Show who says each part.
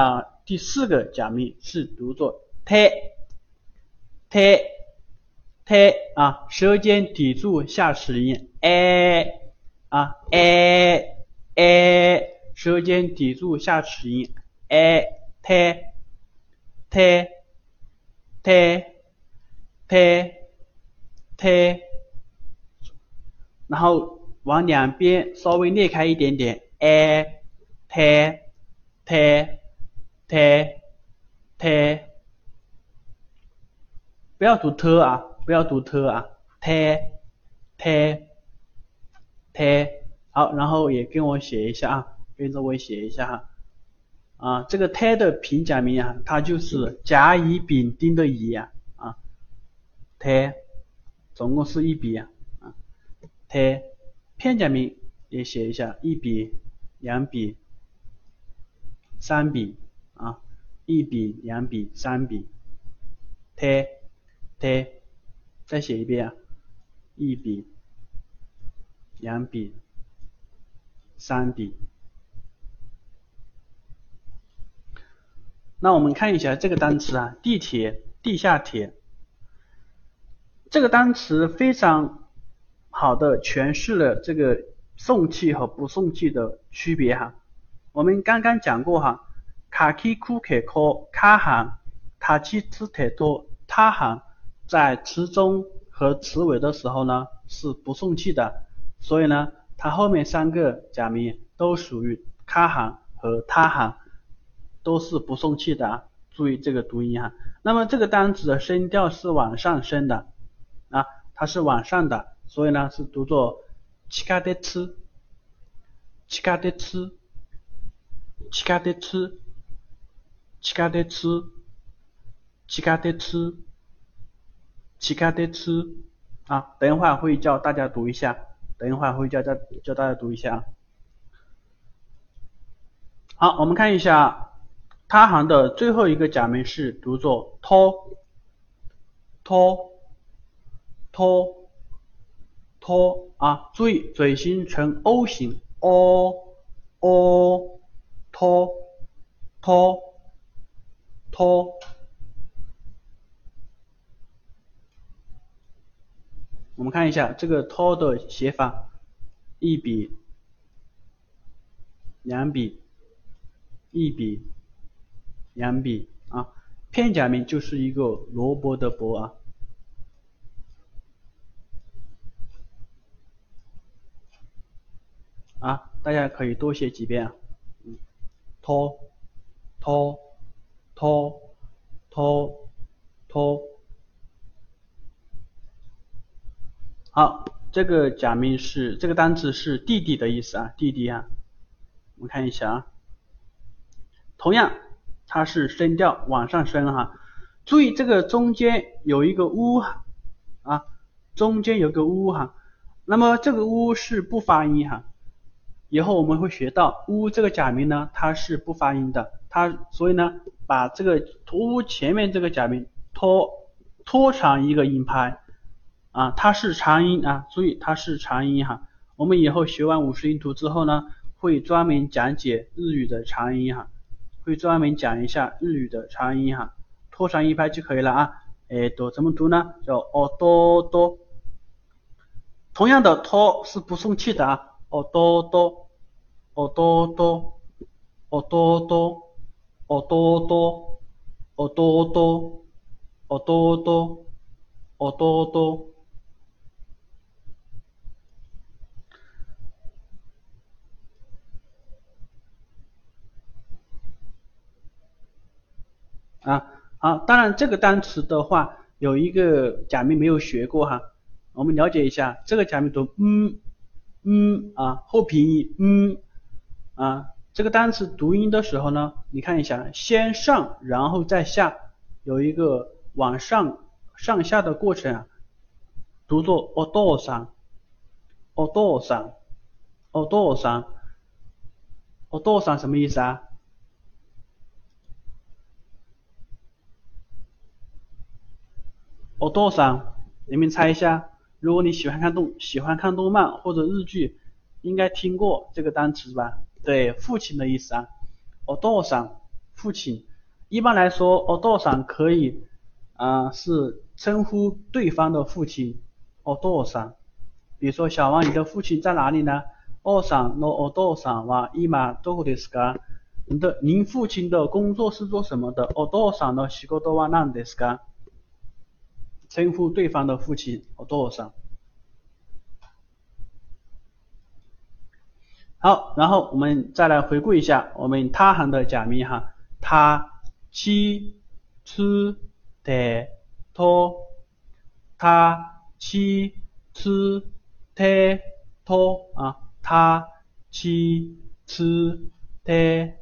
Speaker 1: 啊，第四个假名是读作 t t t 啊，舌尖抵住下齿音 a 啊 a a，舌尖抵住下齿音 a t t t t t，然后往两边稍微裂开一点点。a t t t t，不要读 t 啊，不要读 t 啊，t t t，好，然后也跟我写一下啊，跟着我写一下哈，啊，这个 t 的平假名啊，它就是甲乙丙丁的乙啊，啊，t，总共是一笔啊，啊，t，片假名也写一下，一笔、两笔、三笔。啊，一笔、两笔、三笔，t t，再写一遍啊，一笔、两笔、三笔。那我们看一下这个单词啊，地铁、地下铁，这个单词非常好的诠释了这个送气和不送气的区别哈。我们刚刚讲过哈。卡奇库克科卡行，塔奇斯特多他行，在词中和词尾的时候呢是不送气的，所以呢，它后面三个假名都属于卡行和他行，都是不送气的，注意这个读音哈。那么这个单词的声调是往上升的，啊，它是往上的，所以呢是读作奇卡德吃奇卡德吃奇卡德吃七卡得吃，七卡得吃啊！等一会儿会教大家读一下，等一会儿会教教教大家读一下。好，我们看一下他行的最后一个假名是读作托托托托啊！注意嘴型呈 O 型，o o 托托。托，我们看一下这个托的写法，一笔、两笔、一笔、两笔啊，片假名就是一个萝卜的卜啊，啊，大家可以多写几遍啊，嗯，托，托。托托托，好，这个假名是这个单词是弟弟的意思啊，弟弟啊，我们看一下啊，同样它是声调往上升哈，注意这个中间有一个乌啊，中间有个乌哈，那么这个乌是不发音哈，以后我们会学到乌这个假名呢，它是不发音的。它所以呢，把这个拖前面这个假名拖拖长一个音拍啊，它是长音啊，注意它是长音哈。我们以后学完五十音图之后呢，会专门讲解日语的长音哈，会专门讲一下日语的长音哈，拖长一拍就可以了啊。哎，读怎么读呢？叫哦多多，同样的拖是不送气的啊，哦多多，哦多多，哦多多。哦多多，哦多多，哦多多，哦多多。啊，好，当然这个单词的话，有一个假名没有学过哈，我们了解一下，这个假名读嗯嗯啊，后鼻音嗯啊。这个单词读音的时候呢，你看一下，先上然后再下，有一个往上上下的过程啊，读作 o d o s a o d o s a o d o s a o d o s a 什么意思啊？o d o s a 你们猜一下，如果你喜欢看动喜欢看动漫或者日剧应该听过这个单词吧？对父亲的意思啊。哦，多少父亲。一般来说哦，多少可以啊是称呼对方的父亲。哦，多少比如说小王你的父亲在哪里呢？哦 san lu or do san wa 的您父亲的工作是做什么的？哦 dosa 呢西多多瓦 nan 称呼对方的父亲和多少好然后我们再来回顾一下我们他行的假名哈。他七次得托他七次得托啊他七次得